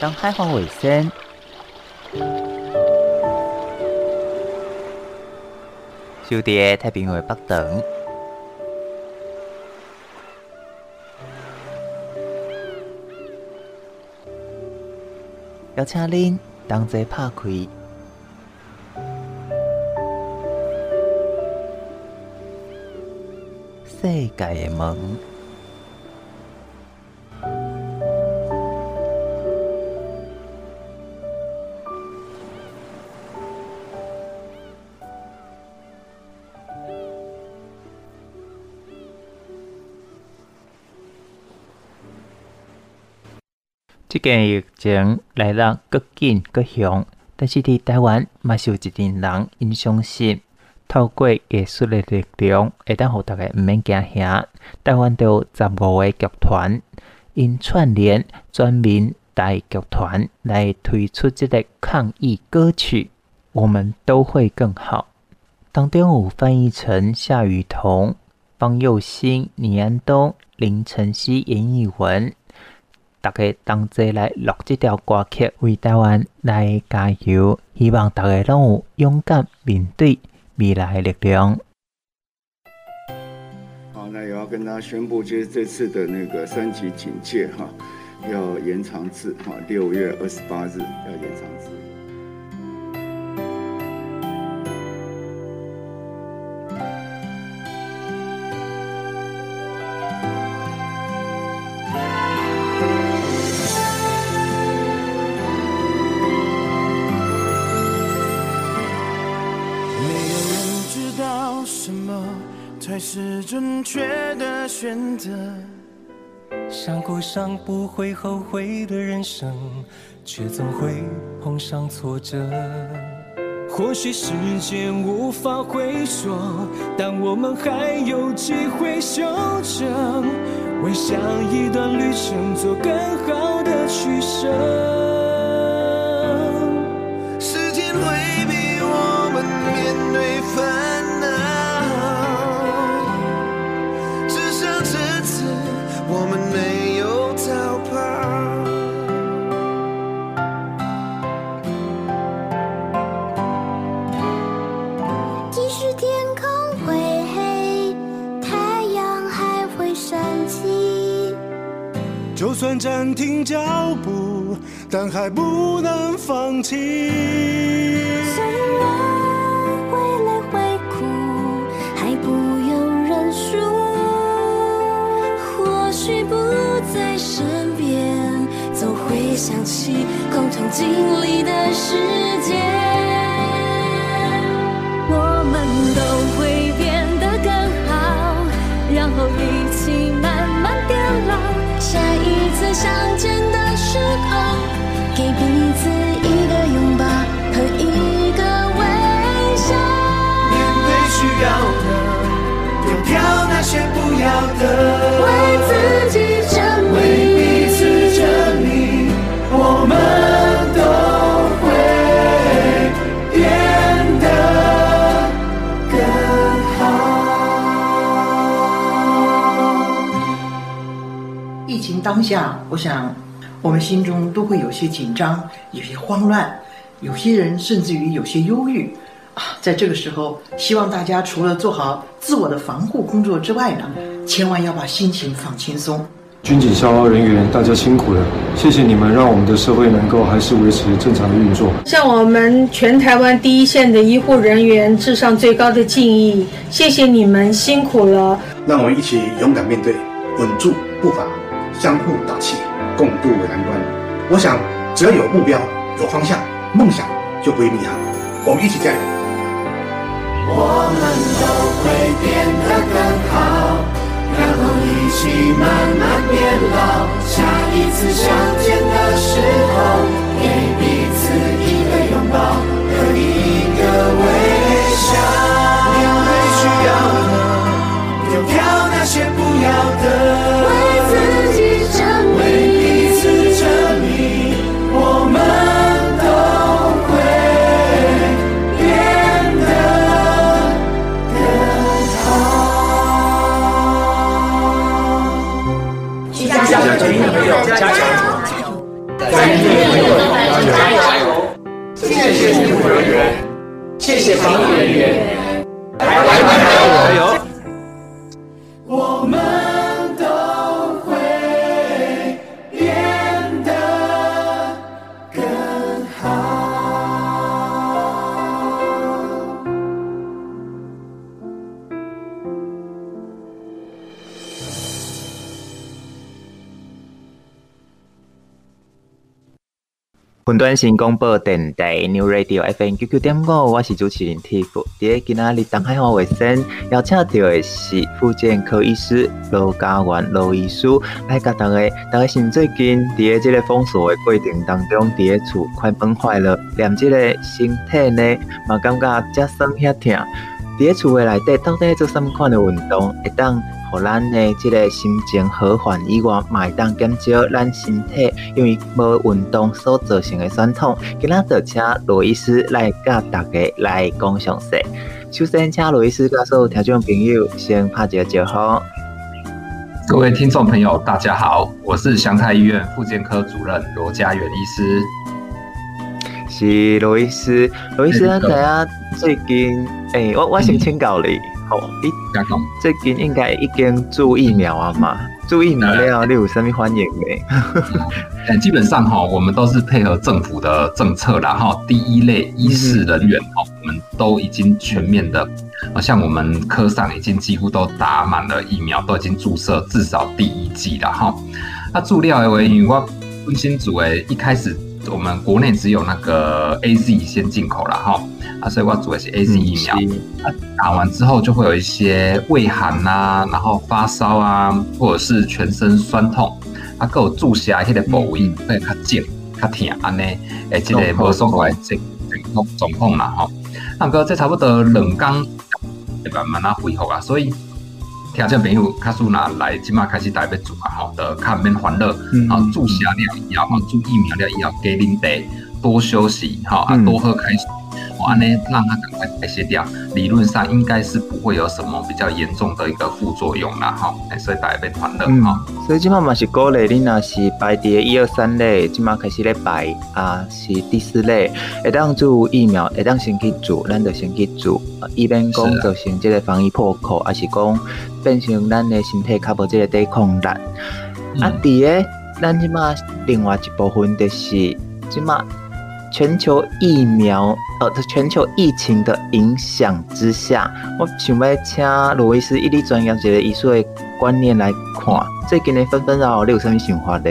当海防卫生，就伫太平洋北端，邀请您同齐拍开世界的门。这个疫情来得阁紧阁凶，但是伫台湾嘛是有一群人因相信，透过艺术的力量，会当互大家毋免惊吓。台湾都有十五个剧团，因串联全民大剧团来推出这个抗疫歌曲，《我们都会更好》。当中有翻译成夏雨桐、方佑兴、倪安东、林晨曦、严艺文。大家同齐来录这条歌曲，为台湾来加油！希望大家拢有勇敢面对未来的力量。好，那也要跟大家宣布，就是这次的那个三级警戒哈，要延长至哈六月二十八日，要延长至。是正确的选择，想过上不会后悔的人生，却总会碰上挫折。或许时间无法回溯，但我们还有机会修正，为下一段旅程做更好的取舍。算暂停脚步，但还不能放弃。虽然会累会苦，还不用认输。或许不在身边，总会想起共同经历的时间。想见当下，我想我们心中都会有些紧张，有些慌乱，有些人甚至于有些忧郁啊。在这个时候，希望大家除了做好自我的防护工作之外呢，千万要把心情放轻松。军警消防人员，大家辛苦了，谢谢你们，让我们的社会能够还是维持正常的运作。向我们全台湾第一线的医护人员致上最高的敬意，谢谢你们辛苦了。让我们一起勇敢面对，稳住步伐。相互打气，共度难关。我想，只要有目标、有方向，梦想就不会迷航。我们一起加油！我们都会变得更好，然后一起慢慢变老。下一次相见的时候，给彼此一个拥抱和一个微笑。面对需要，丢掉那些不要的。加油！加油！加油！加油！加油！谢谢医护人员，谢谢防疫人员。加油！加油！我们。端新广播电台 New Radio FM 九九点五，我是主持人 Tiff。在今仔日东海话卫生邀请到的是复健科医师罗嘉元罗医师，来甲大家，大家是最近伫个这个封锁的过程当中，伫个厝快崩坏了，连这个身体呢嘛感觉遮酸遐痛，伫个厝的内底到底做什么款的运动会当？互咱的这个心情和缓以外，嘛会当减少咱身体因为无运动所造成的酸痛。今仔就请罗医师来甲大家来讲详细。首先，请罗医师告诉听众朋友先拍一个招呼。各位听众朋友，大家好，我是祥泰医院复健科主任罗嘉元医师。是罗医师，罗医师，咱知影最近，诶、欸，我我先请教你。嗯哦，你最近应该已经注疫苗啊嘛？注疫苗了，你有什么欢迎的？基本上哈，我们都是配合政府的政策，然后第一类医事人员哦，我们都已经全面的，像我们科上已经几乎都打满了疫苗，都已经注射至少第一剂了哈。那注料的话，因为我分新组诶，一开始我们国内只有那个 AZ 先进口了哈。啊，所以我做的是 A Z 疫苗，啊，打完之后就会有一些畏寒呐、啊，然后发烧啊，或者是全身酸痛，啊，给我注射迄个部位会较紧、较疼安尼，诶，即个无爽快症状状况嘛吼。那个这差不多两工，会慢慢啊恢复啊，所以听众朋友，卡苏拿来，即马开始台北做啊，吼，的看免烦恼，啊，注射了以后，啊，注疫苗了以后，加啉茶，多休息，哈，啊，多喝开水。哇，呢，让它赶快代谢掉，理论上应该是不会有什么比较严重的一个副作用啦，哈，所以大家别团乐哈。所以今嘛嘛是鼓励你若是排第一二三类，今嘛开始咧排啊，是第四类，会当做疫苗，会当先去做，咱就先去做，一边讲造成即个防疫破口，还是讲变成咱的身体较无即个抵抗力。嗯、啊，第二，咱今嘛另外一部分就是今嘛。全球疫苗，呃，全球疫情的影响之下，我想要请罗医师以你专业一个医术的观念来看，最近的纷纷扰扰，你有什么想法呢？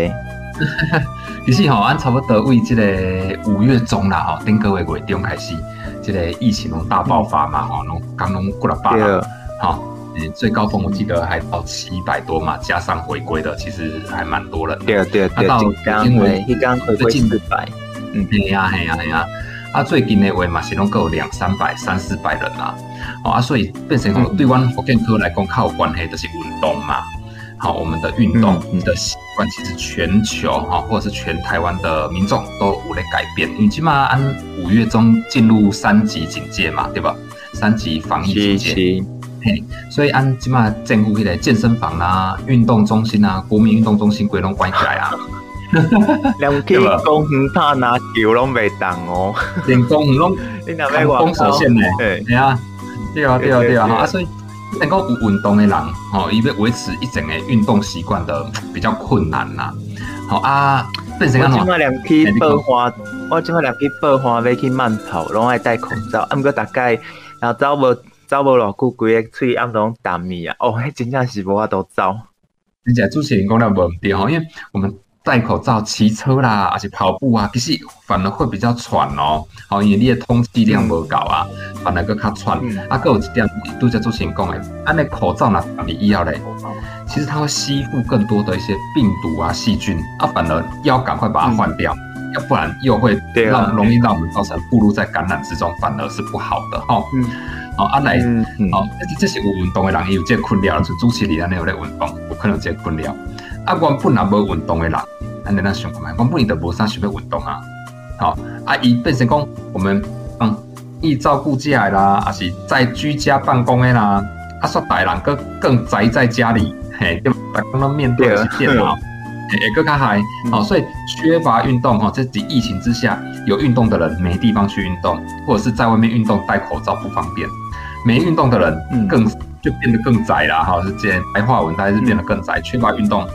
其实吼，按差不多为这个五月中啦，吼，顶个月月中开始，这个疫情拢大爆发嘛，吼、嗯，拢刚拢过了八了，好，嗯，最高峰我记得还到七百多嘛，加上回归的，其实还蛮多人对。对对对，到因为一刚回归四百。嗯，嘿呀，嘿呀，嘿呀。啊，最近的话嘛是拢够两三百、三四百人啦。哦，啊，所以变成讲对阮福建科来讲，较有关系就是运动嘛。好，我们的运动的习惯，其实全球哈，或者是全台湾的民众都有咧改变。你起码按五月中进入三级警戒嘛，对吧？三级防疫警戒。嘿，所以按起码政府迄个健身房啊、运动中心啊、国民运动中心鬼拢关起来啊。两天公园他拿球拢未动哦，连公园拢 你那边封锁线呢？对，对啊，对啊，对啊，对啊，啊，所以能够有运动的人，吼，伊要维持一整个运动习惯的 比较困难呐。好啊，变成讲，我今麦两去报花，我今麦两去报花要去慢跑，拢爱戴口罩。啊，毋过大概然后走无走无偌久，规个喙暗拢淡咪啊。哦，迄真正是无法度走。而且主持人讲了无毋对吼，因为我们。戴口罩骑车啦，而且跑步啊，其实反而会比较喘哦。好，因为你的通气量无够啊，反而更较喘。嗯、啊，还有一点，拄则主持人讲的，啊，那口罩呢，你医药嘞，其实它会吸附更多的一些病毒啊、细菌啊，反而要赶快把它换掉，嗯、要不然又会让容易让我们造成暴露在感染之中，反而是不好的哈。嗯。好，啊来，好，这这些有运动的人也有这个困扰，就主持人安尼有咧运动，有可能这个困扰。啊，原本也无运动的人，安尼咱想看觅，原本伊就无啥想要运动啊。好，啊，伊变成讲，我们嗯，易照顾家啦，还是在居家办公的啦，啊，说大人更更宅在家里，嘿，就大家都面对的是电脑，诶，更加还好，所以缺乏运动哈，在疫情之下，有运动的人没地方去运动，或者是在外面运动戴口罩不方便，没运动的人更就变得更宅了哈，是这白话文，大概是变得更宅，缺乏运动。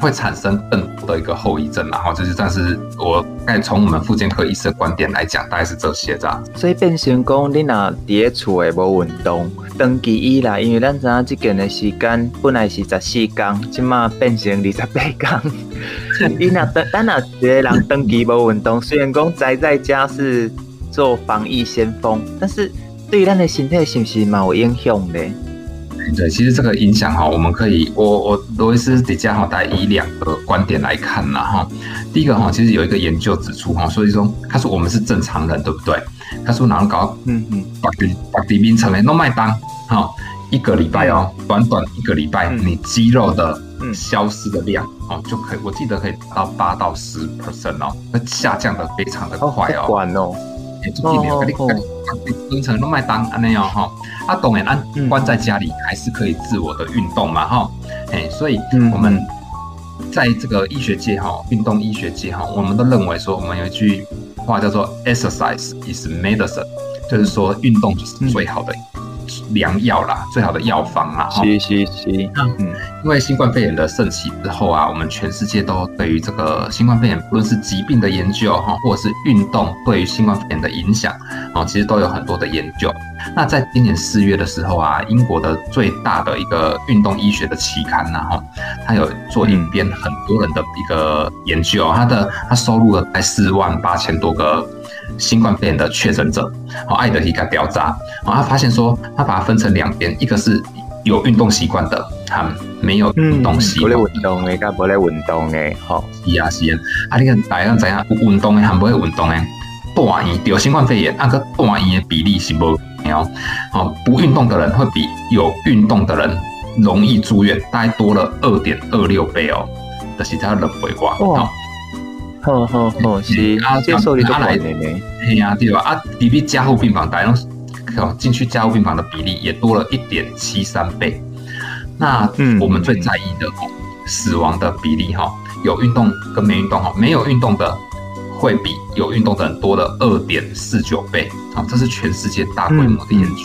会产生更多的一个后遗症，然后就是，但是我该从我们复健科医生的观点来讲，大概是这些这样。所以变成讲，你那伫咧厝诶无运动，长期以来，因为咱知影这件的时间本来是十四天，即马变成二十八天。你若等，咱若一个人长期无运动，虽然讲宅在家是做防疫先锋，但是对咱的身体是不是嘛有影响呢？对，其实这个影响哈，我们可以，我我罗伊斯迪加哈，大概以两个观点来看呐哈。第一个哈，其实有一个研究指出哈，所以说他说我们是正常人，对不对？他说哪能搞？嗯嗯，把底把底冰成为诺麦当哈，一个礼拜哦，短短一个礼拜，你肌肉的消失的量哦，就可以，我记得可以达到八到十 percent 哦，那下降的非常的快哦。管哦。哎，做避免把你把你冰成诺麦当安那样哈。他当然安关在家里还是可以自我的运动嘛哈。哎，所以我们在这个医学界哈，运动医学界哈，我们都认为说，我们有一句。话叫做 exercise is medicine，就是说运动就是最好的良药啦，嗯、最好的药方啦。是是是，嗯，因为新冠肺炎的盛起之后啊，我们全世界都对于这个新冠肺炎，不论是疾病的研究哈，或者是运动对于新冠肺炎的影响啊，其实都有很多的研究。那在今年四月的时候啊，英国的最大的一个运动医学的期刊呐，哈，它有做一篇很多人的一个研究，它的它收录了在四万八千多个新冠肺炎的确诊者，哦，艾德一个调查，哦，他发现说，他把它分成两边，一个是有运动习惯的，他没有运动习惯，不来运动的，跟不会运动的，好，是啊是啊，啊，你看大家知影有运动的，还不会运动的，大医得新冠肺炎，那个大医的比例是无。哦，不运动的人会比有运动的人容易住院，大概多了二点二六倍哦。但是他人不会挂。哦，好好好，是啊，接受你的观点呢。嘿呀，对吧？啊，比比加护病房，大家哦进去加护病房的比例也多了一点七三倍。那我们最在意的哦，死亡的比例哈，有运动跟没运动哈，没有运动的。会比有运动的人多了二点四九倍，啊，这是全世界大规模的研究。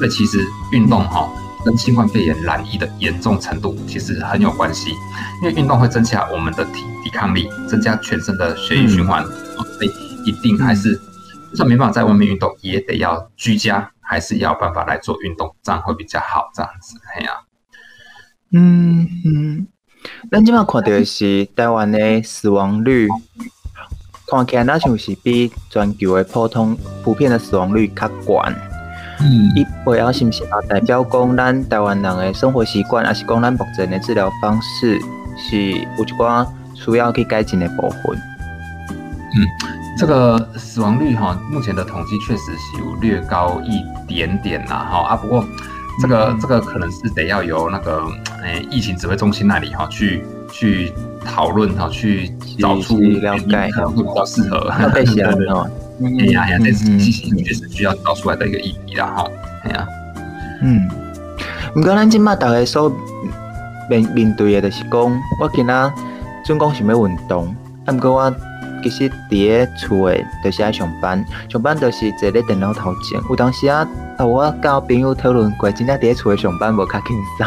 那、嗯、其实运动哈跟新冠肺炎染疫的严重程度其实很有关系，因为运动会增加我们的体抵抗力，增加全身的血液循环，所以一定还是就算没办法在外面运动，也得要居家，还是要办法来做运动，这样会比较好。这样子，嘿呀、啊，嗯嗯，咱今嘛看到的是台湾的死亡率。看起来那像是比全球的普通普遍的死亡率较悬。嗯，伊背后是不是也代表讲咱台湾人的生活习惯，还是讲咱目前的治疗方式是有一寡需要去改进的部分？嗯，这个死亡率哈，目前的统计确实是有略高一点点啦，哈啊，不过这个、嗯、这个可能是得要由那个诶、欸、疫情指挥中心那里哈去去。讨论哈，去找出了解可能会比较适合。要被写 哦，哎呀哎呀，这是确实需要找出来的一个意义啦哈。哎呀，嗯，不过咱今麦大家所面面对的，就是讲我今仔准讲想要运动，啊，毋过我。其实伫个厝诶，就是爱上班，上班就是坐咧电脑头前。有当时啊，我甲我朋友讨论过，真正伫个厝诶上班无较轻松。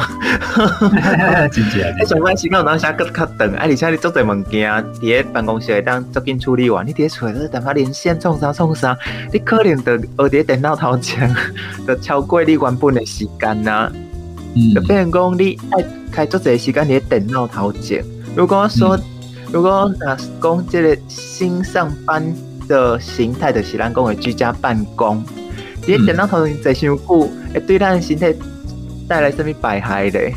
真正，你上班时间有当时阁较长，啊，而且你做侪物件，伫个办公室会当足紧处理完。你伫个厝诶，等下连线创啥创啥，你可能着学伫电脑头前，着超过你原本诶时间呐。嗯。就变成讲你爱开足侪时间伫个电脑头前。如果说，嗯如果啊，讲这个新上班的形态的是咱讲的居家办公，你电脑头前坐伤久，会对咱身体带来什么百害嘞？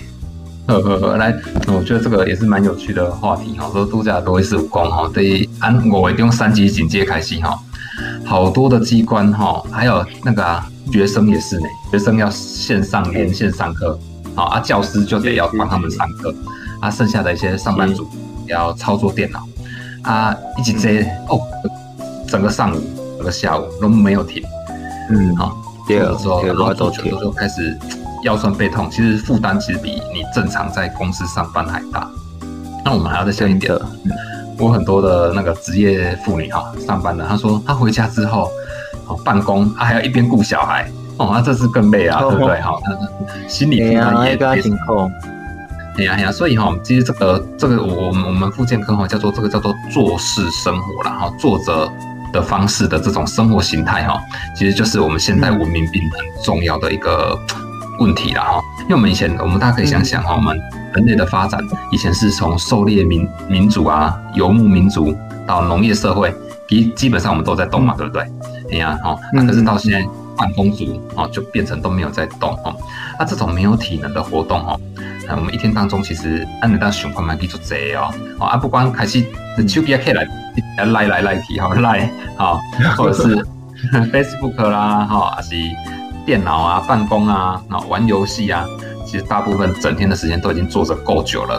呵呵呵，来，我觉得这个也是蛮有趣的话题哈。说度假都会是有讲哈，对，按我用三级警戒开始哈，好多的机关哈，还有那个啊，学生也是呢，学生要线上连线上课，好啊，教师就得要帮他们上课，啊，剩下的一些上班族。要操作电脑。啊，一直接哦，整个上午、整个下午都没有停。嗯，好，第二个时候，然后都全部都开始腰酸背痛，其实负担其实比你正常在公司上班还大。那我们还要再想一点，我很多的那个职业妇女哈，上班的，她说她回家之后，哦，办公她还要一边顾小孩，哦，那这是更累啊，对不对？好，心理负担也挺重。哎呀哎呀，所以哈，其实这个这个我我们我们复健科哈叫做这个叫做坐式生活啦哈，坐着的方式的这种生活形态哈，其实就是我们现代文明病很重要的一个问题了哈。因为我们以前，我们大家可以想想哈，我们人类的发展以前是从狩猎民民族啊、游牧民族到农业社会，基基本上我们都在动嘛，对不对？哎呀，哈，那可是到现在半空族哦，就变成都没有在动哦。那这种没有体能的活动哦，那我们一天当中其实按你当循环蛮记住这哦，啊，不光开始手机可以来来来来提哈 来哈，或者是 Facebook 啦哈，还是。电脑啊，办公啊，然后玩游戏啊，其实大部分整天的时间都已经坐着够久了，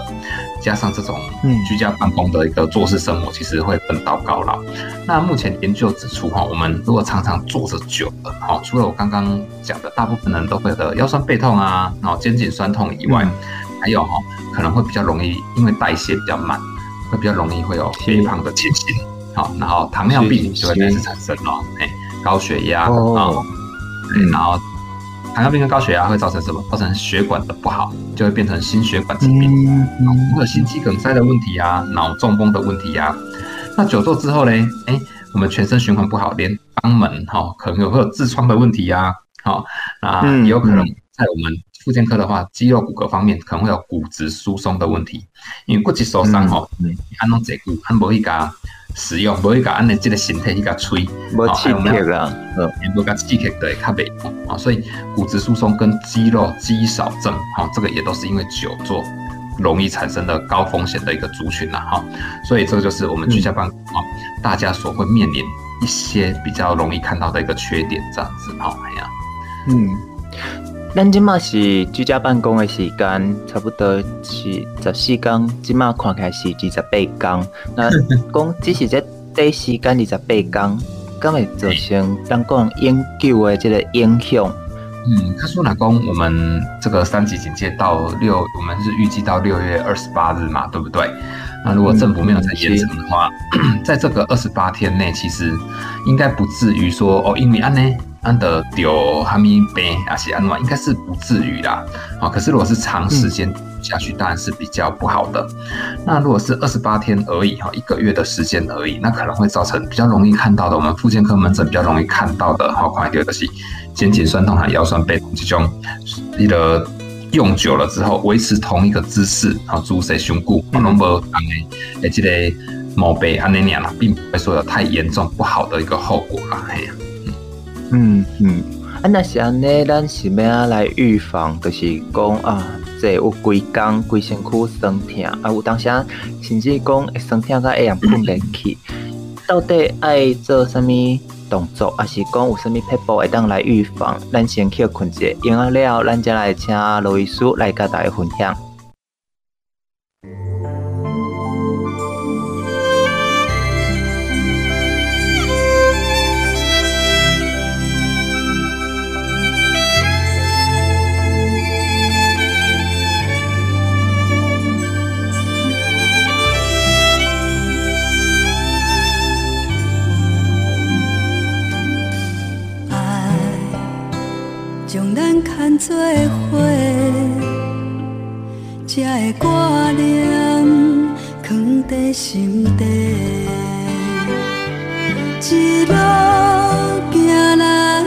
加上这种居家办公的一个做事生活，其实会奔到高老。那目前研究指出，哈，我们如果常常坐着久了，哈，除了我刚刚讲的，大部分人都会的腰酸背痛啊，然后肩颈酸痛以外，还有哈，可能会比较容易，因为代谢比较慢，会比较容易会有肥胖的情形，好，然后糖尿病就会开始产生了，哎，高血压啊。嗯，然后糖尿病跟高血压会造成什么？造成血管的不好，就会变成心血管疾病，或者心肌梗塞的问题啊，脑中风的问题啊。那久坐之后呢？哎，我们全身循环不好，连肛门哈，可能有会有痔疮的问题啊。好，那也有可能在我们附健科的话，肌肉骨骼方面可能会有骨质疏松的问题，因为骨质受伤哈，按拢脊骨，按无一家。使用不会把按你这个形态去个吹，没气贴啊，嗯，也不个气贴对，卡背啊，所以骨质疏松跟肌肉肌少症，哈，这个也都是因为久坐容易产生的高风险的一个族群啦，哈，所以这个就是我们居家办公啊，大家所会面临一些比较容易看到的一个缺点，这样子，哈，哎呀，嗯。咱即马是居家办公的时间，差不多是十四天，即马看起来是二十八天。那 讲只是这短时间二十八天，咁会造成咱讲永久的这个影响。嗯，他说老公我们这个三级警戒到六，我们是预计到六月二十八日嘛，对不对？那如果政府没有再延长的话，嗯、在这个二十八天内，其实应该不至于说哦，因为安呢。安得丢哈密杯啊，是安暖，应该是不至于啦。啊，可是如果是长时间下去，当然是比较不好的。嗯、那如果是二十八天而已，哈，一个月的时间而已，那可能会造成比较容易看到的，我们复健科门诊比较容易看到的，哈，快点的是肩颈酸痛和腰酸背痛这种，你的用久了之后，维持同一个姿势，然后注射胸骨，可能无当诶，诶，这个毛背安尼样啦，并不会说有太严重不好的一个后果啦，嘿呀。嗯嗯，啊，那是安尼，咱是要来预防，就是讲啊，这有规工规身躯酸痛，啊，有当时啊甚至讲会酸痛到会让困不去，到底爱做什么动作，还是讲有什么撇步会当来预防？咱先去困一下，用完了，咱再来请罗医师来跟大家分享。做伙，才会挂念，藏在心底。一路行来，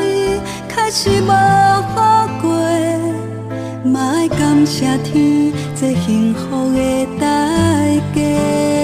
开始无好过，嘛爱感谢天，这幸福的代价。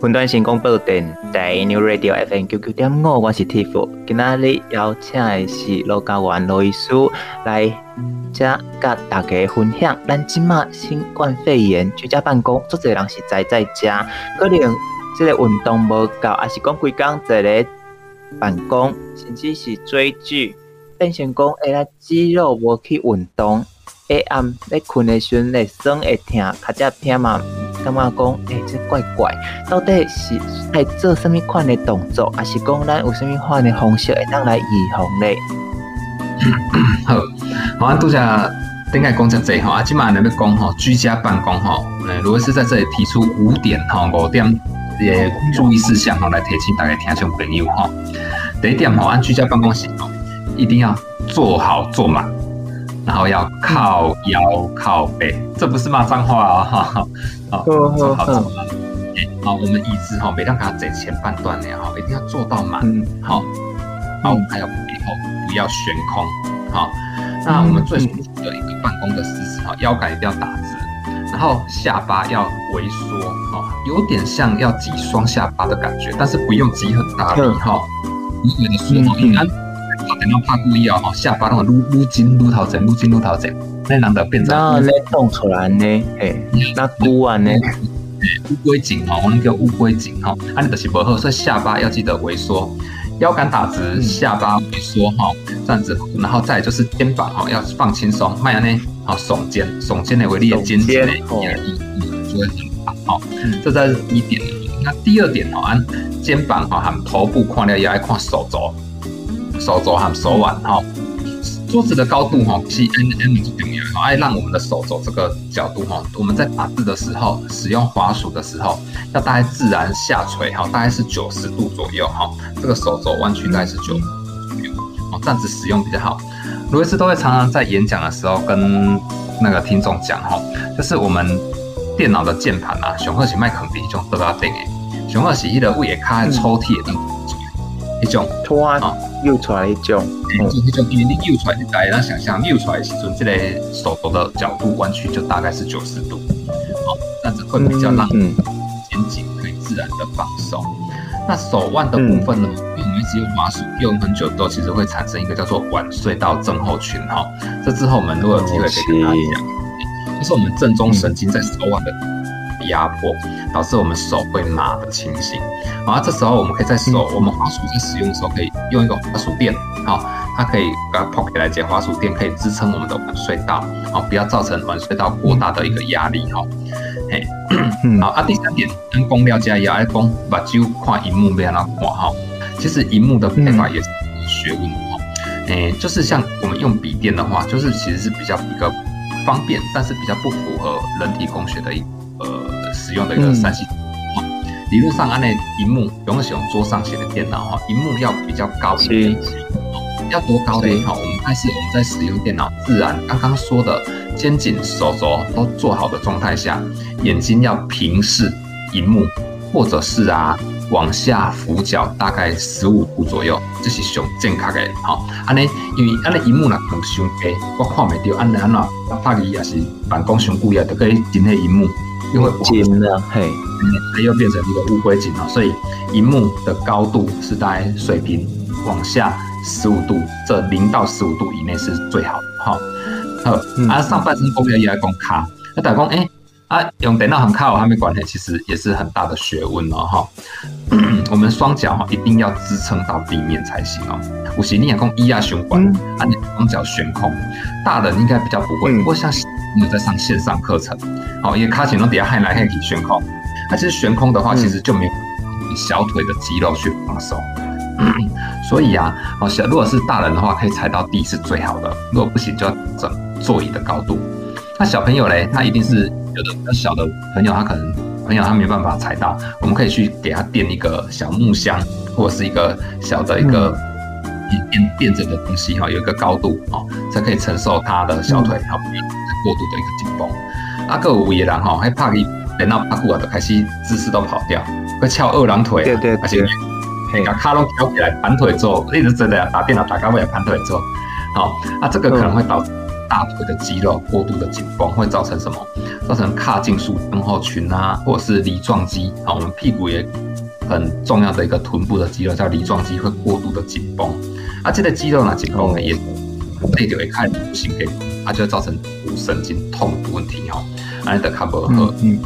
云端新广播电台 New Radio FM 九九点五，我是 Tiff。今仔日邀请的是罗家元罗医师来遮甲大家分享。咱即马新冠肺炎居家办公，足侪人是宅在家，可能即个运动无够，还是讲规工在咧办公，甚至是追剧，变成讲哎呀肌肉无去运动，下暗咧困的时阵会酸会痛，脚只偏嘛。感觉讲，哎、欸，这怪怪，到底是爱做什么款的动作，还是讲咱有什么款的方式会当来预防呢？好，好，啊，拄则顶下讲遮济吼，啊，即马咱要讲吼，居家办公吼，诶，如果是在这里提出五点吼，五点诶注意事项吼，来提醒大家听众朋友吼。第一点吼，按居家办公时吼，一定要坐好坐满，然后要靠腰靠背，这不是骂脏话啊、哦、哈。好，坐好坐满。好，我们椅子哈，每当给它在前半段呢哈，一定要做到满。好，好我们还有背后不要悬空。好，那我们最舒服的一个办公的姿势哈，腰杆一定要打直，然后下巴要微缩哈，有点像要挤双下巴的感觉，但是不用挤很大力哈。微微的缩，你看，好，等到怕故意哦哈，下巴那种撸撸筋撸头枕，撸筋撸头枕。那难得变成那咧动出来呢？诶，那骨啊呢？乌龟颈哦，我们叫乌龟颈哈。啊，你就是不好，所以下巴要记得萎缩，腰杆打直，下巴萎缩哈，这样子。然后再就是肩膀哈，要放轻松，慢下呢，好耸肩，耸肩的为力的肩肩的压力，就会很好。好，这是一点。那第二点哦，按肩膀哈，含头部看了也爱看手肘，手肘含手腕哈。桌子的高度哈，是 N M 好，爱让我们的手肘这个角度哈，我们在打字的时候，使用滑鼠的时候，要大概自然下垂哈，大概是九十度左右哈，这个手肘弯曲大概是九十度左右，哦，这样子使用比较好。罗医师都会常常在演讲的时候跟那个听众讲哈，就是我们电脑的键盘啊，熊二喜麦克笔这种都要定诶，熊二喜一的位也开抽屉的一种。拖啊。扭出来一种，就一种，因为你扭出来，大家想象扭出来时阵，这个手肘的角度弯曲就大概是九十度，好，这样子会比较让肩颈可以自然的放松。那手腕的部分呢，因为我们一直用滑鼠用很久之后，其实会产生一个叫做腕隧道症候群哈。这之后我们如果有机会可以跟大家讲，就是。我们正中神经在手腕的压迫，导致我们手会麻的情形。好，这时候我们可以在手，我们滑鼠在使用的时候，可以用一个滑鼠垫，好，它可以把它抛开来接滑鼠垫，可以支撑我们的腕隧道，好，不要造成腕隧道过大的一个压力，哈，嘿，好啊，第三点，跟公料加也爱讲，把就看荧幕变那看哈，其实荧幕的配法也是学问。哈，诶，就是像我们用笔电的话，就是其实是比较一个。方便，但是比较不符合人体工学的一呃使用的一个三 C。嗯、理论上，按那荧幕如果使用桌上型的电脑哈，荧幕要比较高一点，要多高呢？哈，我们开始我们在使用电脑，自然刚刚说的肩颈、手肘都做好的状态下，眼睛要平视荧幕，或者是啊。往下俯角大概十五度左右，这是上正确的。好，安尼，因为安尼荧幕若放伤低，我看袂到。安尼安怎，拍机也是办公上久也都可以进那萤幕，又会紧了，嘿，它又变成一个乌龟颈了。所以荧幕的高度是大概水平往下十五度，这零到十五度以内是最好的。哈，好，嗯、啊，上半身工业也要讲卡，那打工诶。啊，用电脑很靠，还没管它，其实也是很大的学问哦，哈。我们双脚哈一定要支撑到地面才行哦。有时你也讲一压胸管，啊，你双脚悬空，大人应该比较不会。不过像你有在上线上课程，好，因为卡紧都底下还来可以悬空。那其实悬空的话，其实就没有小腿的肌肉去放松。所以啊，哦，小如果是大人的话，可以踩到地是最好的。如果不行，就要整座椅的高度。那小朋友嘞，他一定是。有的比较小的朋友，他可能朋友他没办法踩到，我们可以去给他垫一个小木箱，或者是一个小的一个垫垫着的东西哈，有一个高度哦，才可以承受他的小腿哈过度的一个紧绷。啊个有的人哈，还怕你等到阿库尔的开始姿势都跑掉，会翘二郎腿，对对，而且把卡拢翘起来盘腿坐，一直真的打电脑打高位盘腿坐，好，那这个可能会导致。大腿的肌肉过度的紧绷会造成什么？造成髂胫束症候群啊，或者是梨状肌啊。我们屁股也很重要的一个臀部的肌肉叫梨状肌，会过度的紧绷。啊，这个肌肉呢紧绷呢也内就会开始心给，它就会造成骨神经痛的问题哈。啊，你的卡不合。嗯。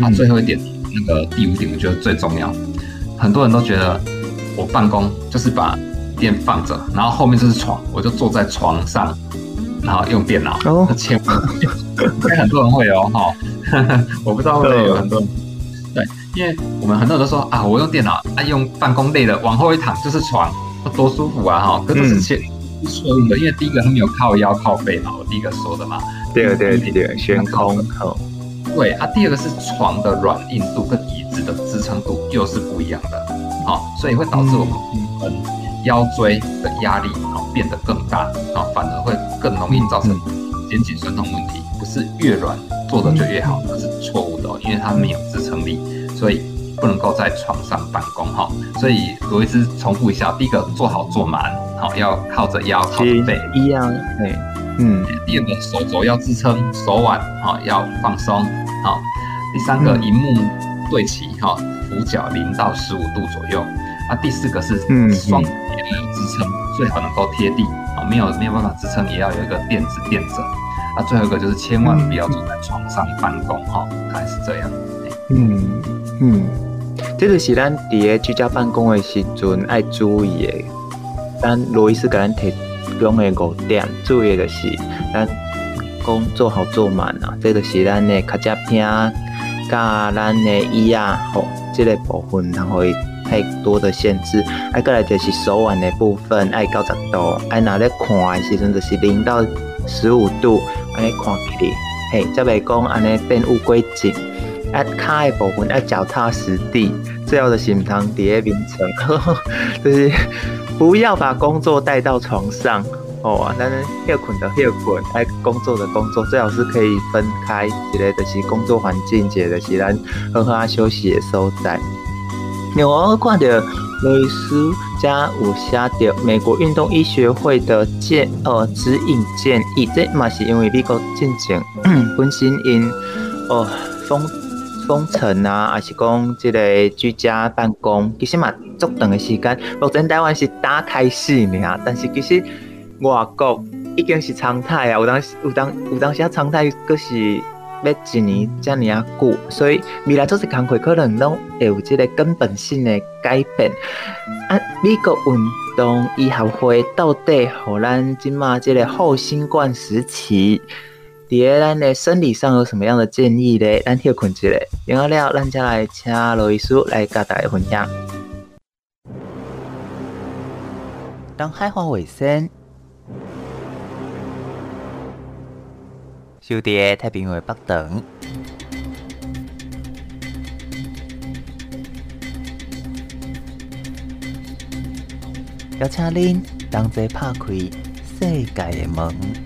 啊，最后一点，那个第五点，我觉得最重要。很多人都觉得我办公就是把电放着，然后后面就是床，我就坐在床上。然后用电脑，哦，千万，应该很多人会哦，哈，我不知道会不会有很多人，对，因为我们很多人都说啊，我用电脑啊，用办公累了，往后一躺就是床，多舒服啊，哈，可是这是错误的，因为第一个他没有靠腰靠背嘛，我第一个说的嘛，对对对对，悬空，好，对啊，第二个是床的软硬度跟椅子的支撑度又是不一样的，好，所以会导致我们嗯。腰椎的压力啊变得更大啊，反而会更容易造成肩颈酸痛问题。不是越软做的就越好，那是错误的哦，因为它没有支撑力，所以不能够在床上办公哈。所以罗医师重复一下：第一个坐好坐满，好要靠着腰靠着背一样，对，嗯。第二个手肘要支撑，手腕哈要放松，好。第三个萤幕对齐哈，俯角零到十五度左右。啊，第四个是双腿要有支撑，最好能够贴地啊，没有没有办法支撑，也要有一个垫子垫着。啊，最后一个就是千万不要坐在床上办公哈，大概是这样。嗯嗯，这个是咱伫个居家办公的时阵爱注意的。咱罗医师给咱提供的五点，注意的是咱工作好做满啊，这个是咱的脚趾片甲咱的椅啊，吼，这个部分然后。太多的限制，哎，过来就是手腕的部分，爱九十度，哎，拿咧看的时阵就是零到十五度，安尼看起来，嘿，才袂讲安尼变乌龟颈，脚的部分要脚踏实地，最后的是唔通伫个眠床，就是不要把工作带到床上，哦，但是要困的要困，爱，工作的工作最好是可以分开，一类的是工作环境，一类的是咱好好休息的所在。我看到罗医师加有写到美国运动医学会的建呃指引建议，这嘛是因为美国进前 本身因哦封封城啊，还是讲这个居家办公，其实嘛足长的时间。目前台湾是打开式尔，但是其实外国已经是常态啊，有当有当有当时啊常态，阁是。要一年这么啊久，所以未来做些工作可能拢会有这个根本性的改变。啊，美国运动医学会到底互咱今嘛这个后新冠时期，伫咱的生理上有什么样的建议呢？咱休困一下，然后了，咱再来请罗医师来甲大家分享。当海花尾声。就伫太平洋北长，邀请恁同齐拍开世界的门。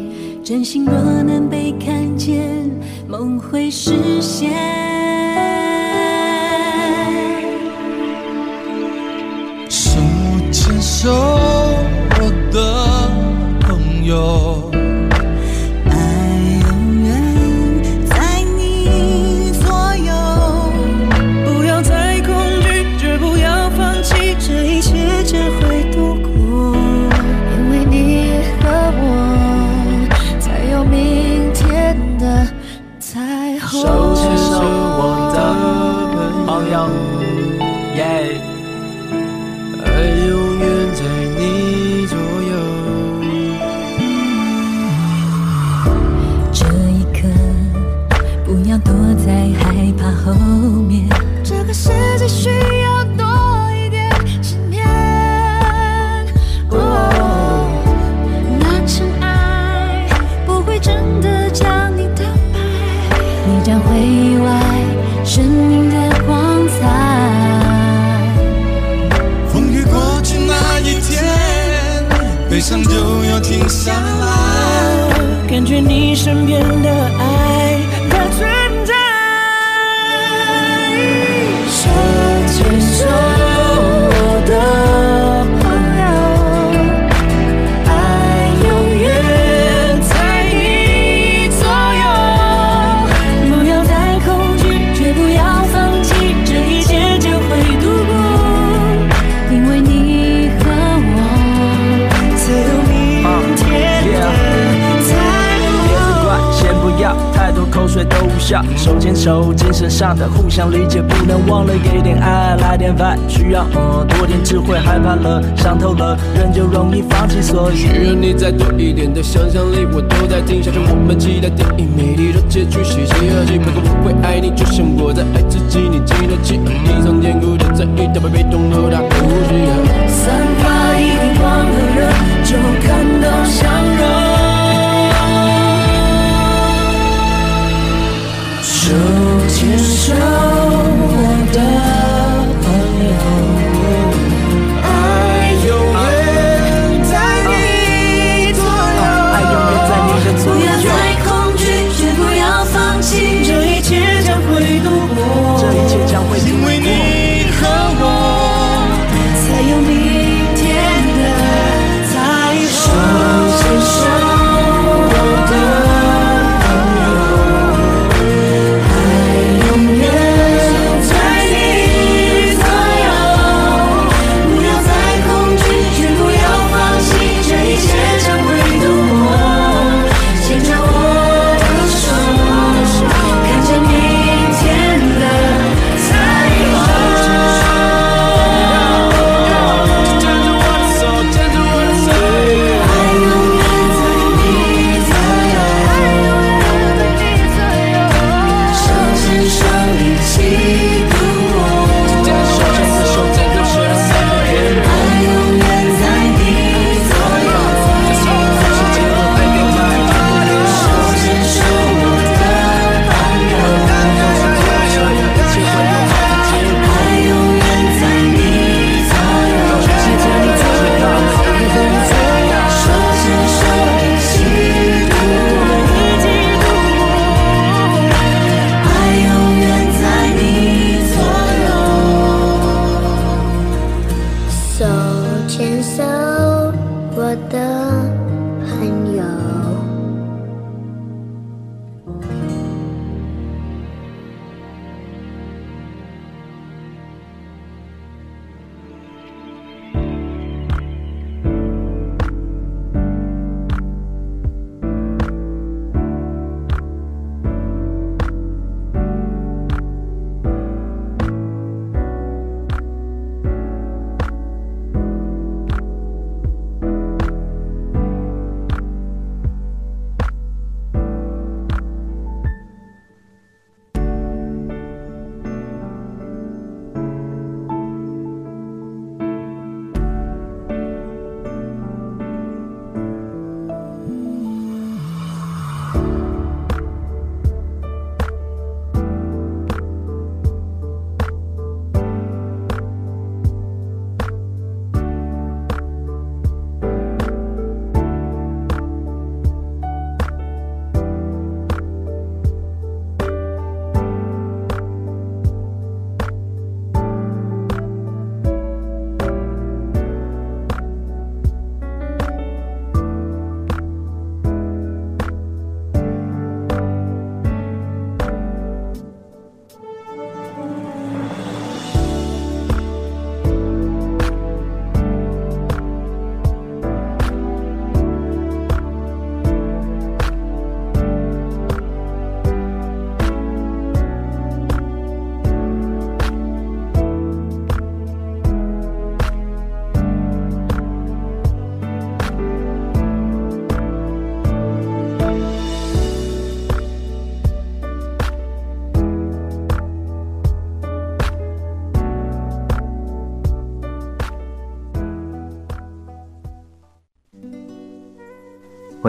真心若能被看见，梦会实现。就要停下来。感觉你身边的手牵手，精神上的互相理解，不能忘了给点爱，来点 vibe，需要嗯多点智慧，害怕了，伤透了，人就容易放弃，所以需要你再多一点的想象力，我都在听，想象我们期待电影美丽的结局，喜极而泣，不过我会爱你，就像我在爱自己，你记得起地上坚固的在意，它会被动和它呼吸，散发一点光的人，就看到相融。手牵手，我的。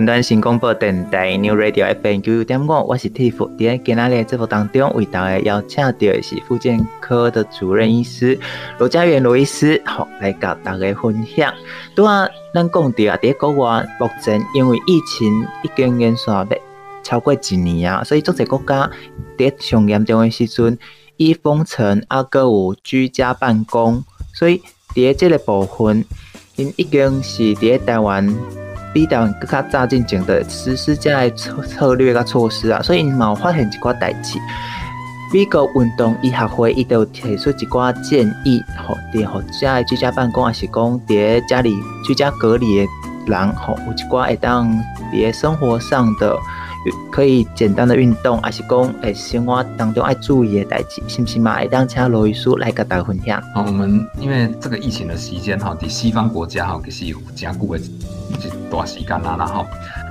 云端新广播电台 New Radio FM 九九点五，我是 Tiff。在今仔日的节目当中，为大家邀请到的是复健科的主任医师罗家元罗医师，好来跟大家分享。拄啊，咱讲到啊，在国外目前因为疫情已经延续了超过一年啊，所以足侪国家在上严重的时阵，伊封城啊，搁有居家办公，所以在这个部分，因已经是在台湾。比台湾更加早进前的实施这样策策略甲措施啊，所以因嘛有发现一寡代志。美国运动医学会伊就提出一寡建议，吼，伫吼在居家办公还是讲伫家里居家隔离的人，吼，有一寡会当伫生活上的。可以简单的运动，还是讲诶生活当中爱注意的代志，是不是嘛？会当请罗医师来跟大家分享。好，我们因为这个疫情的时间哈，在西方国家哈，其实有加固的这大时间啦，然后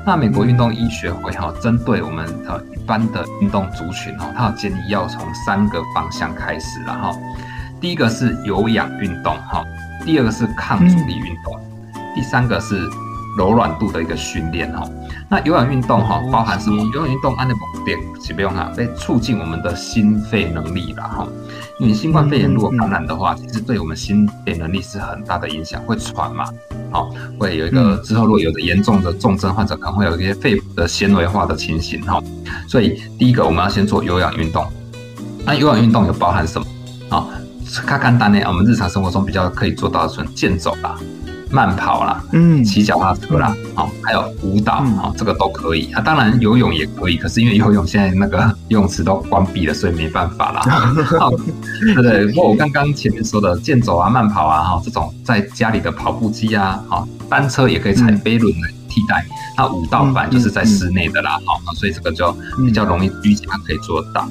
那美国运动医学会哈，针对我们呃一般的运动族群哈，它有建议要从三个方向开始了哈。第一个是有氧运动哈，第二个是抗阻力运动，嗯、第三个是柔软度的一个训练哈。那有氧运动哈，包含什么？有氧运动按的目的是不用哈，来促进我们的心肺能力啦哈。因为新冠肺炎如果感染的话，其实对我们心肺能力是很大的影响，会喘嘛，好，会有一个之后如果有的严重的重症患者，可能会有一些肺部的纤维化的情形哈。所以第一个我们要先做有氧运动。那有氧运动有包含什么？啊，看看单呢，我们日常生活中比较可以做到的是健走啦。慢跑啦，嗯，骑脚踏车啦，好、嗯，还有舞蹈，好、嗯，这个都可以。啊，当然游泳也可以，可是因为游泳现在那个游泳池都关闭了，所以没办法啦。好，对不对？不过我刚刚前面说的健走啊、慢跑啊，哈，这种在家里的跑步机啊，哈，单车也可以踩飞轮来替代。那舞蹈版就是在室内的啦，好，所以这个就比较容易居家可以做得到。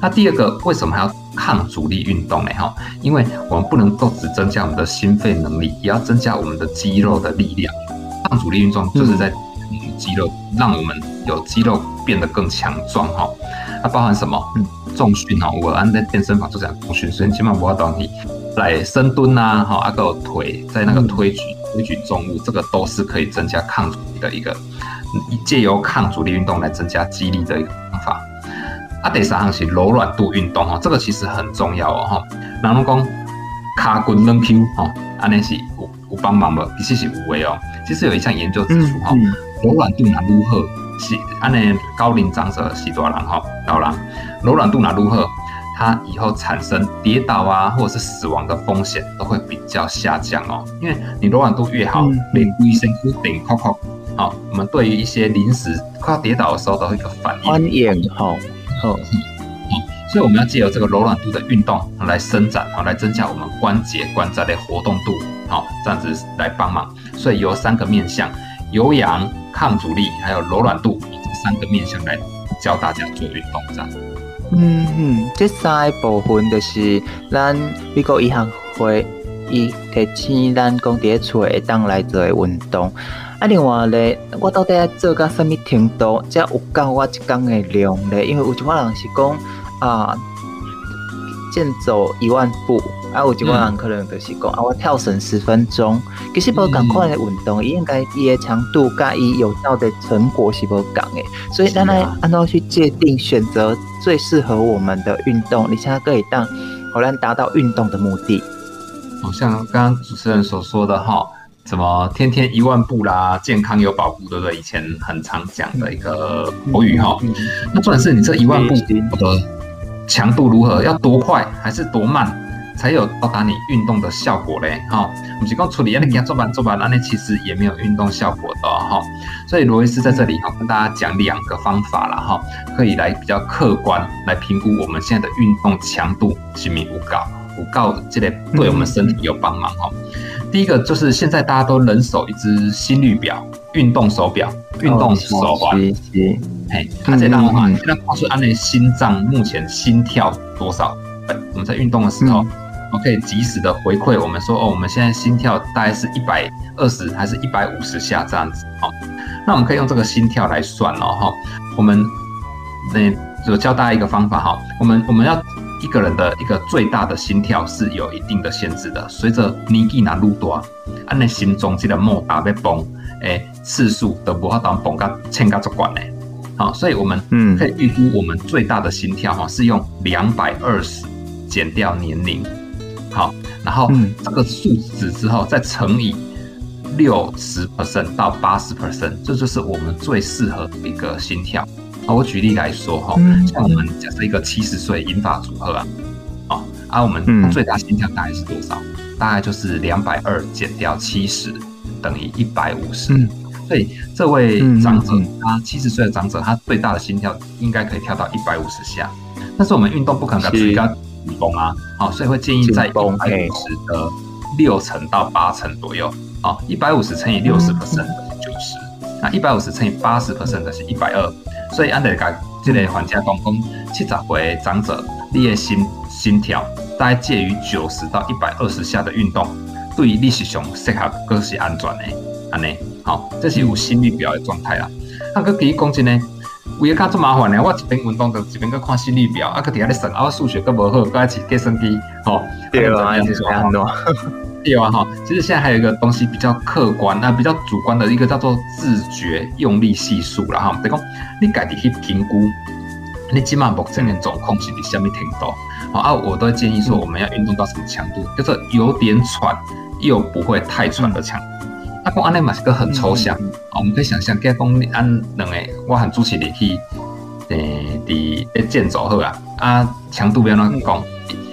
那第二个，为什么还要抗阻力运动呢？哈，因为我们不能够只增加我们的心肺能力，也要增加我们的肌肉的力量。抗阻力运动就是在肌肉，让我们有肌肉变得更强壮哈。那包含什么？嗯，重训哈，我按在健身房做这样重训，所以起码不要当你来深蹲呐，哈，啊个腿在那个推举推举重物，这个都是可以增加抗阻力的一个，借由抗阻力运动来增加肌力的一个。啊，第三项是柔软度运动哦，这个其实很重要哦哈。人拢讲卡滚轮 Q 哈，安尼是有有帮忙的，其实是有的哦。其实有一项研究指出哈，嗯嗯、柔软度哪如何是安尼高龄长者是多人哈，老人柔软度哪如何，他以后产生跌倒啊或者是死亡的风险都会比较下降哦。因为你柔软度越好，连医生都顶靠靠。好，我们对于一些临时快要跌倒的时候都会有个反应。欢迎好。好，所以我们要借由这个柔软度的运动来伸展，好，来增加我们关节关节的活动度，好，这样子来帮忙。所以由三个面向，有氧、抗阻力，还有柔软度，这三个面向来教大家做运动，这样。嗯嗯，这三个部分就是咱美国医学会伊提醒咱讲伫厝会当来做运动。啊，另外咧，我到底要做到什么程度才有够我一天的量咧？因为有一寡人是讲啊，健走一万步，啊，有一寡人可能就是讲、嗯、啊，我跳绳十分钟。其实无共款的运动，伊、嗯、应该伊的强度甲伊有效的成果是无共的。所以咱来按照去界定选择最适合我们的运动，你现在可以当好让达到运动的目的。好像刚刚主持人所说的哈。什么天天一万步啦，健康有保护，对不对？以前很常讲的一个口语哈。那重点是你这一万步的强度如何？要多快还是多慢，才有到达你运动的效果嘞？哈，不是讲处理，你给他做完做完，那你其实也没有运动效果的哈。所以罗医师在这里哈，跟大家讲两个方法了哈，可以来比较客观来评估我们现在的运动强度是不是有够，有够这类对我们身体有帮忙哈。第一个就是现在大家都人手一只心率表、运动手表、运动手环，嘿，它这样的话，现在告诉按你心脏目前心跳多少，我们在运动的时候，我可以及时的回馈我们说，哦，我们现在心跳大概是一百二十还是一百五十下这样子，哦，那我们可以用这个心跳来算哦，哈，我们那就教大家一个方法哈，我们我们要。一个人的一个最大的心跳是有一定的限制的，随着年纪那愈大，按你心中这个毛打被崩，诶次数都无法当绑到千加足管呢。好，所以我们嗯可以预估我们最大的心跳哈是用两百二十减掉年龄，好，然后这个数值之后再乘以六十 percent 到八十 percent，这就是我们最适合的一个心跳。啊，我举例来说哈，像我们假设一个七十岁银发组合啊，啊，而我们最大心跳大概是多少？大概就是两百二减掉七十等于一百五十。所以这位长者，他七十岁的长者，他最大的心跳应该可以跳到一百五十下。但是我们运动不可能提高紧绷啊，好，所以会建议在一百五十的六成到八成左右。啊，一百五十乘以六十 percent 是九十，那一百五十乘以八十 percent 的是一百二。所以按得讲，这个患者讲讲七十岁长者，你的心心跳大概介于九十到一百二十下的运动，对于你是上适合，更是安全的。安尼，好，这是有心率表的状态啦。啊，佮佮讲真呢，为了较做麻烦呢，我一边运动一边佮看心率表，啊，佮底下咧算，啊，我数学佮无好，佮一起计算机，吼，对啊，就是这样咯。对啊，哈，其实现在还有一个东西比较客观，那比较主观的一个叫做自觉用力系数了哈。等于讲你家己去评估，你起码目前的总控是在什么程度？好啊，我都会建议说，我们要运动到什么强度，嗯、就是有点喘又不会太喘的强度。那讲安尼嘛是个很抽象，嗯、我们可以想象，假如讲你按两个，我喊主持人去，呃，伫诶健走好啊，啊，强度不要乱讲，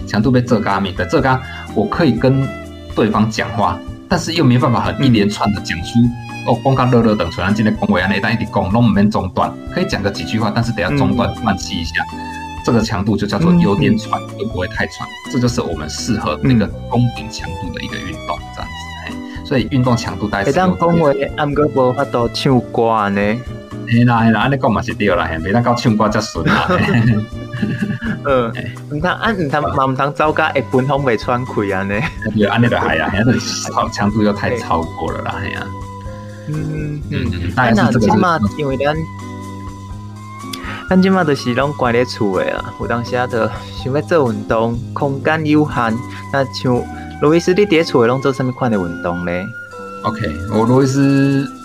强度要做加密的做加，我可以跟。对方讲话，但是又没办法很一连串的讲出、嗯、哦，光刚乐乐等，纯然间的恭维啊，那但一点讲都没中断，可以讲个几句话，但是等下中断慢气一下，嗯、这个强度就叫做有点喘，又、嗯、不会太喘，这就是我们适合那个公平强度的一个运动，这样子，嗯、所以运动强度大概是。当恭维按个无法度唱歌呢？嘿啦嘿啦，安尼讲嘛是对啦，别当到唱歌才顺啦。嗯，唔通按唔通嘛唔通走加一本通未喘气啊呢？对，安尼就系啊，那超强度又太超过了啦，系啊。嗯嗯嗯，但是这个因为咱咱今嘛都是拢关咧厝诶啦，有当时啊，就想要做运动，空间有限，那像罗伊斯你伫厝诶拢做啥物款诶运动咧？OK，我罗伊斯。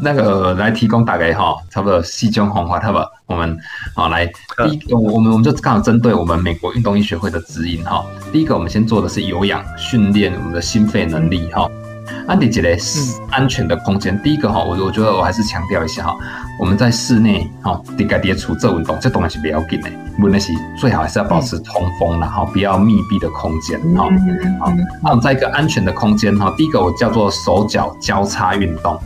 那个来提供大概哈，差不多细菌红花，差不多？我们好来第一个，我们我们就刚好针对我们美国运动医学会的指引哈。第一个，我们先做的是有氧训练我们的心肺能力哈。安迪杰雷是安全的空间。第一个哈，我我觉得我还是强调一下哈，我们在室内哈，应该别处这运动，这东西是不要紧的，问题是最好还是要保持通风，然后不要密闭的空间哈。好，那我们在一个安全的空间哈，第一个我叫做手脚交叉运动。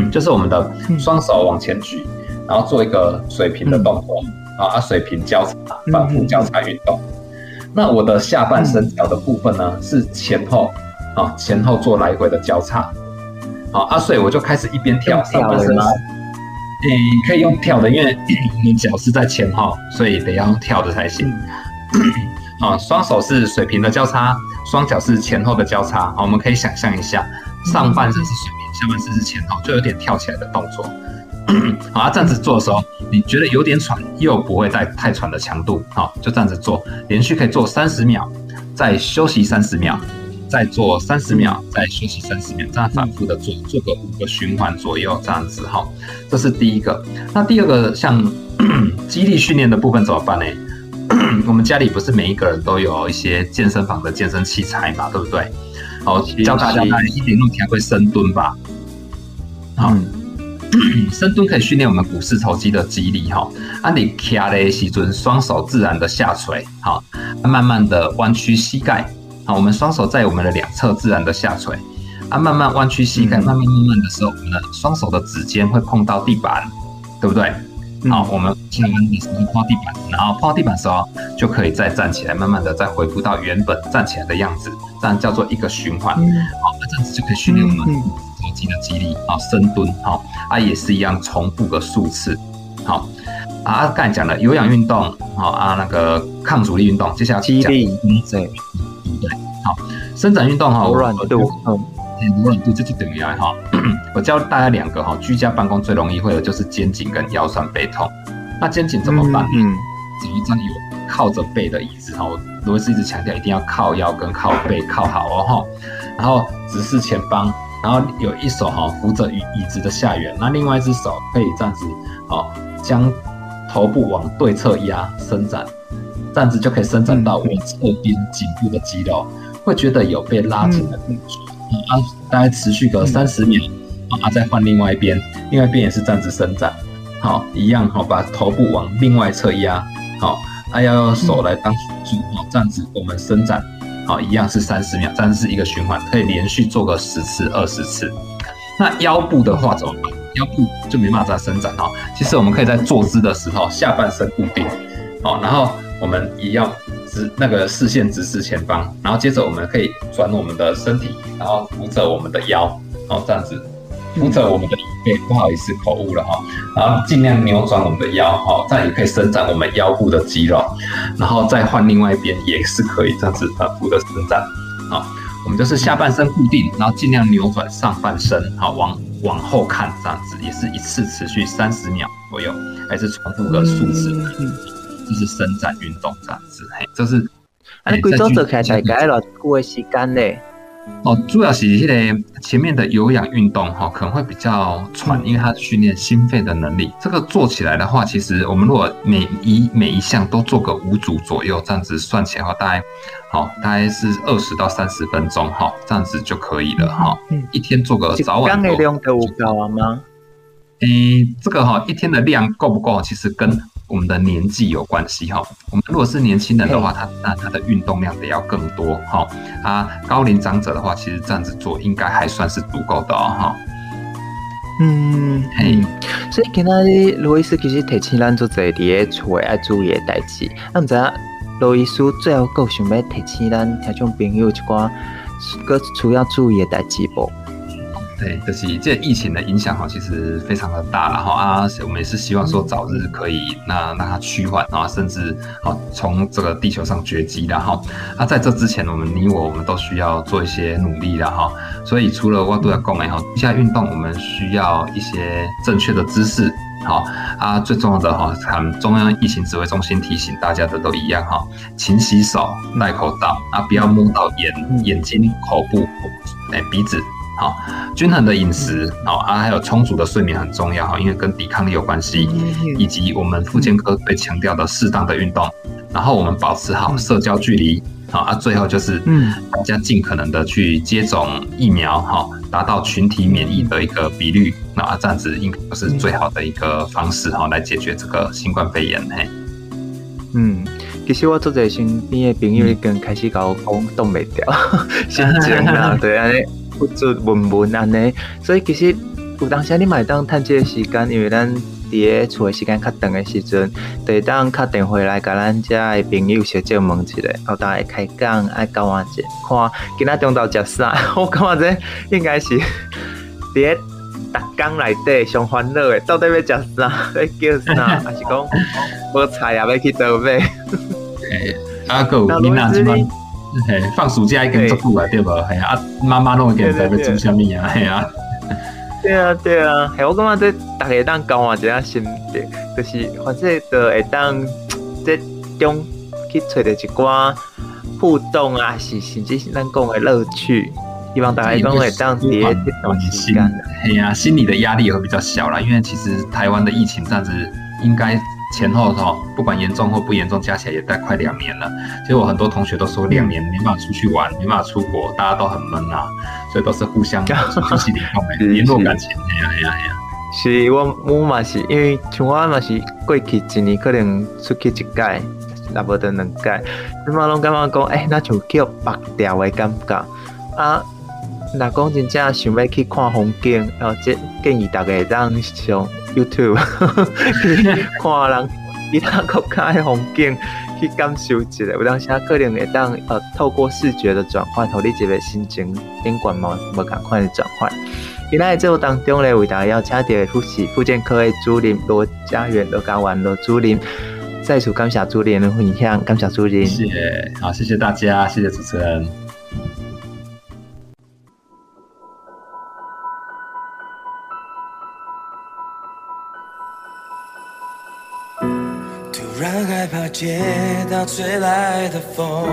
就是我们的双手往前举，然后做一个水平的动作，啊，水平交叉，反复交叉运动。那我的下半身脚的部分呢，是前后，啊，前后做来回的交叉。好，啊，所以我就开始一边跳，上半身，你可以用跳的，因为 你脚是在前后，所以得要用跳的才行。啊，双手是水平的交叉，双脚是前后的交叉。好，我们可以想象一下，上半身是水平。下半身之前后，就有点跳起来的动作。好，啊，这样子做的时候，你觉得有点喘，又不会再太喘的强度，好，就这样子做，连续可以做三十秒，再休息三十秒，再做三十秒，再休息三十秒，这样反复的做，做个五个循环左右，这样子哈。这是第一个。那第二个，像 肌力训练的部分怎么办呢？我们家里不是每一个人都有一些健身房的健身器材嘛，对不对？好，教大家来一点用体会深蹲吧。好，嗯、深蹲可以训练我们股四头肌的肌力哈。啊，你卡的时准，双手自然的下垂，好，慢慢的弯曲膝盖，好，我们双手在我们的两侧自然的下垂，啊，慢慢弯曲膝盖，慢慢慢慢的时候，我们的双手的指尖会碰到地板，对不对？好，我们轻轻的碰到地板，然后碰到地板的时候，就可以再站起来，慢慢的再恢复到原本站起来的样子，这样叫做一个循环。好，那这样子就可以训练我们手肌的肌力。好，深蹲，好，啊也是一样，重复个数次。好，啊刚才讲了有氧运动，好啊那个抗阻力运动，接下肌力，对，对，好，伸展运动哈，柔软度。柔软度这就等于来哈，我教大家两个哈，居家办公最容易会的就是肩颈跟腰酸背痛。那肩颈怎么办？嗯，找一张有靠着背的椅子哈。我罗伊斯一直强调一定要靠腰跟靠背靠好哦哈。然后直视前方，然后有一手哈扶着椅椅子的下缘，那另外一只手可以这样子，哦将头部往对侧压伸展，这样子就可以伸展到我侧边颈部的肌肉，会觉得有被拉紧的感觉。嗯，啊，大概持续个三十秒，啊，再换另外一边，另外一边也是这样子伸展，好，一样好，把头部往另外侧压，好，还要用手来当辅助，好，这样子我们伸展。好，一样是三十秒，但是一个循环，可以连续做个十次、二十次。那腰部的话怎么办？腰部就没办法再伸展哈。其实我们可以在坐姿的时候，下半身固定，好，然后我们一样直那个视线直视前方，然后接着我们可以转我们的身体，然后扶着我们的腰，然后这样子。扶着我们的椅背，不好意思口误了哈，然后尽量扭转我们的腰哈，这样也可以伸展我们腰部的肌肉，然后再换另外一边也是可以这样子反复的伸展，好，我们就是下半身固定，然后尽量扭转上半身，好，往往后看这样子，也是一次持续三十秒左右，还是重复个数次，就是伸展运动这样子，嘿，这是。啊，你规组做起来大概多久的时间呢？哦，主要是这个前面的有氧运动哈，可能会比较喘，因为它训练心肺的能力。这个做起来的话，其实我们如果每一每一项都做个五组左右，这样子算起来的话，大概好大概是二十到三十分钟哈，这样子就可以了哈。一天做个早晚。的量够够吗？诶，这个哈，一天的量够不够？其实跟我们的年纪有关系哈，我们如果是年轻人的话，他那他的运动量得要更多哈。啊，高龄长者的话，其实这样子做应该还算是足够的哈。嗯，嘿，所以今仔日罗医师其实提醒咱做这啲厝诶爱注意诶代志。那毋知影罗医师最后够想要提醒咱听众朋友一寡佫需要注意诶代志无？对，就是这疫情的影响哈，其实非常的大了哈啊，我们也是希望说早日可以那让它趋缓然后，甚至啊从这个地球上绝迹的哈。那在这之前，我们你我我们都需要做一些努力的哈。所以除了我都要讲的哈，地下运动我们需要一些正确的姿势，好啊，最重要的哈，们中央疫情指挥中心提醒大家的都一样哈，勤洗手、戴口罩啊，不要摸到眼、眼睛、口部、哎鼻子。好，均衡的饮食，好啊，还有充足的睡眠很重要哈，因为跟抵抗力有关系，以及我们妇健科最强调的适当的运动，然后我们保持好社交距离，好啊，最后就是，嗯，大家尽可能的去接种疫苗，哈，达到群体免疫的一个比率，那这样子应该是最好的一个方式哈，来解决这个新冠肺炎嘿。嗯，其实我做在身边的朋友已经开始搞讲冻未掉，心情啊，对啊。不足闷闷安尼，所以其实有当时你买当趁这个时间，因为咱伫个厝的时间较长的时阵，就当敲电话来甲咱遮的朋友小姐问一下，后大家开讲爱交换者，看今仔中昼食啥，我感觉这应该是伫个逐工内底上烦恼的，到底要食啥，要叫啥，还是讲无菜也要去倒买？诶，阿哥，你哪去买？嘿，放暑假一根做久啊，对不？嘿啊，妈妈拢会给在要煮啥物啊？嘿啊，对啊，对啊，嘿，我感觉这大家当交换一下心得，就是反正就会当这中去找到一寡互动啊，是甚至是咱讲的乐趣，希望大家讲会当伫这段时间，嘿啊，心理的压力也会比较小啦，因为其实台湾的疫情这样子应该。前后哈，不管严重或不严重，加起来也大概快两年了。其实我很多同学都说，两年没办法出去玩，没办法出国，大家都很闷啊，所以都是互相 联络 感情。哎呀哎呀！是我我嘛是，因为像我嘛是过去一年可能出去一届，也无得两届，你嘛拢感觉讲，哎，那就叫白掉的感觉啊。若讲真正想要去看风景，然后建建议大家当上。YouTube 看人其他国家的风景，去感受一下。有当时可能会当呃透过视觉的转换，让你这个心情变观嘛，无同款的转换。今日节目当中咧，为大家邀请到护士复健科的主任罗佳源罗家元罗主任，再次感谢主任的分享，感谢主任。谢谢，好，谢谢大家，谢谢主持人。接到吹来的风，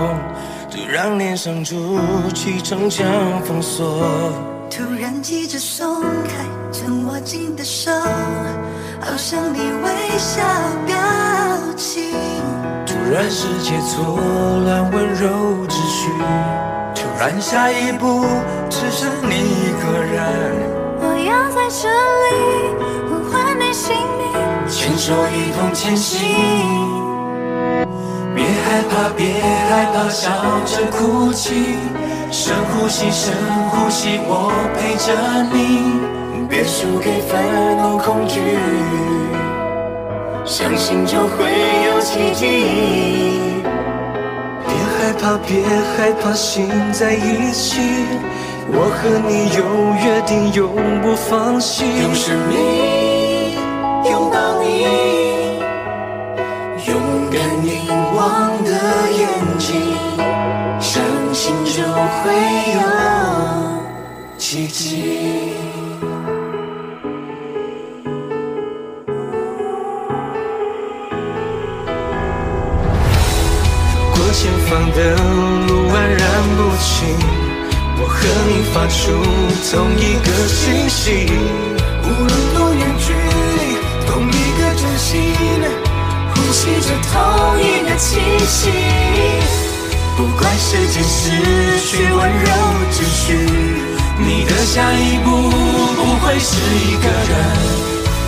突然脸上筑起城墙封锁。突然急着松开曾握紧的手，好像你微笑表情。突然世界错乱，温柔秩序。突然下一步只剩你一个人。我要在这里呼唤你姓名，牵手一同前行。别害怕，别害怕，笑着哭泣，深呼吸，深呼吸，我陪着你。别输给愤怒、恐惧，相信就会有奇迹。别害怕，别害怕，心在一起，我和你有约定，永不放弃。用生命拥抱你。望的眼睛，相信就会有奇迹。如果前方的路黯然不清，我和你发出同一个讯息。无论多远距离，同一个真心，吸着同一个气息。不管时间失去温柔秩序，你的下一步不会是一个人。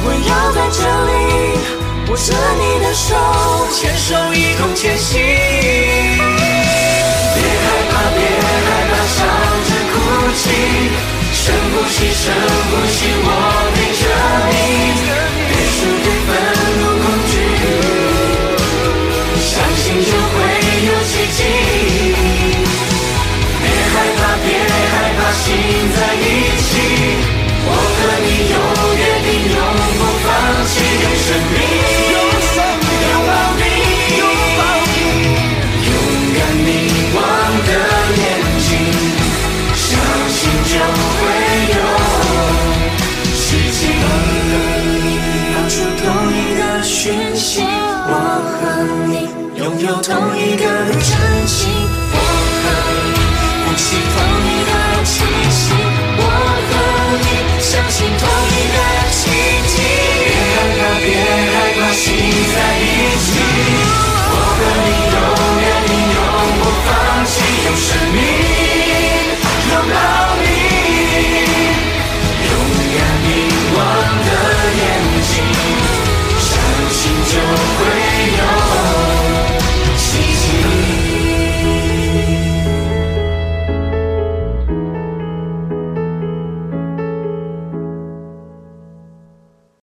我要在这里握着你的手，牵手一同前行。别害怕，别害怕，笑着哭泣，深呼吸，深呼吸，我陪着你。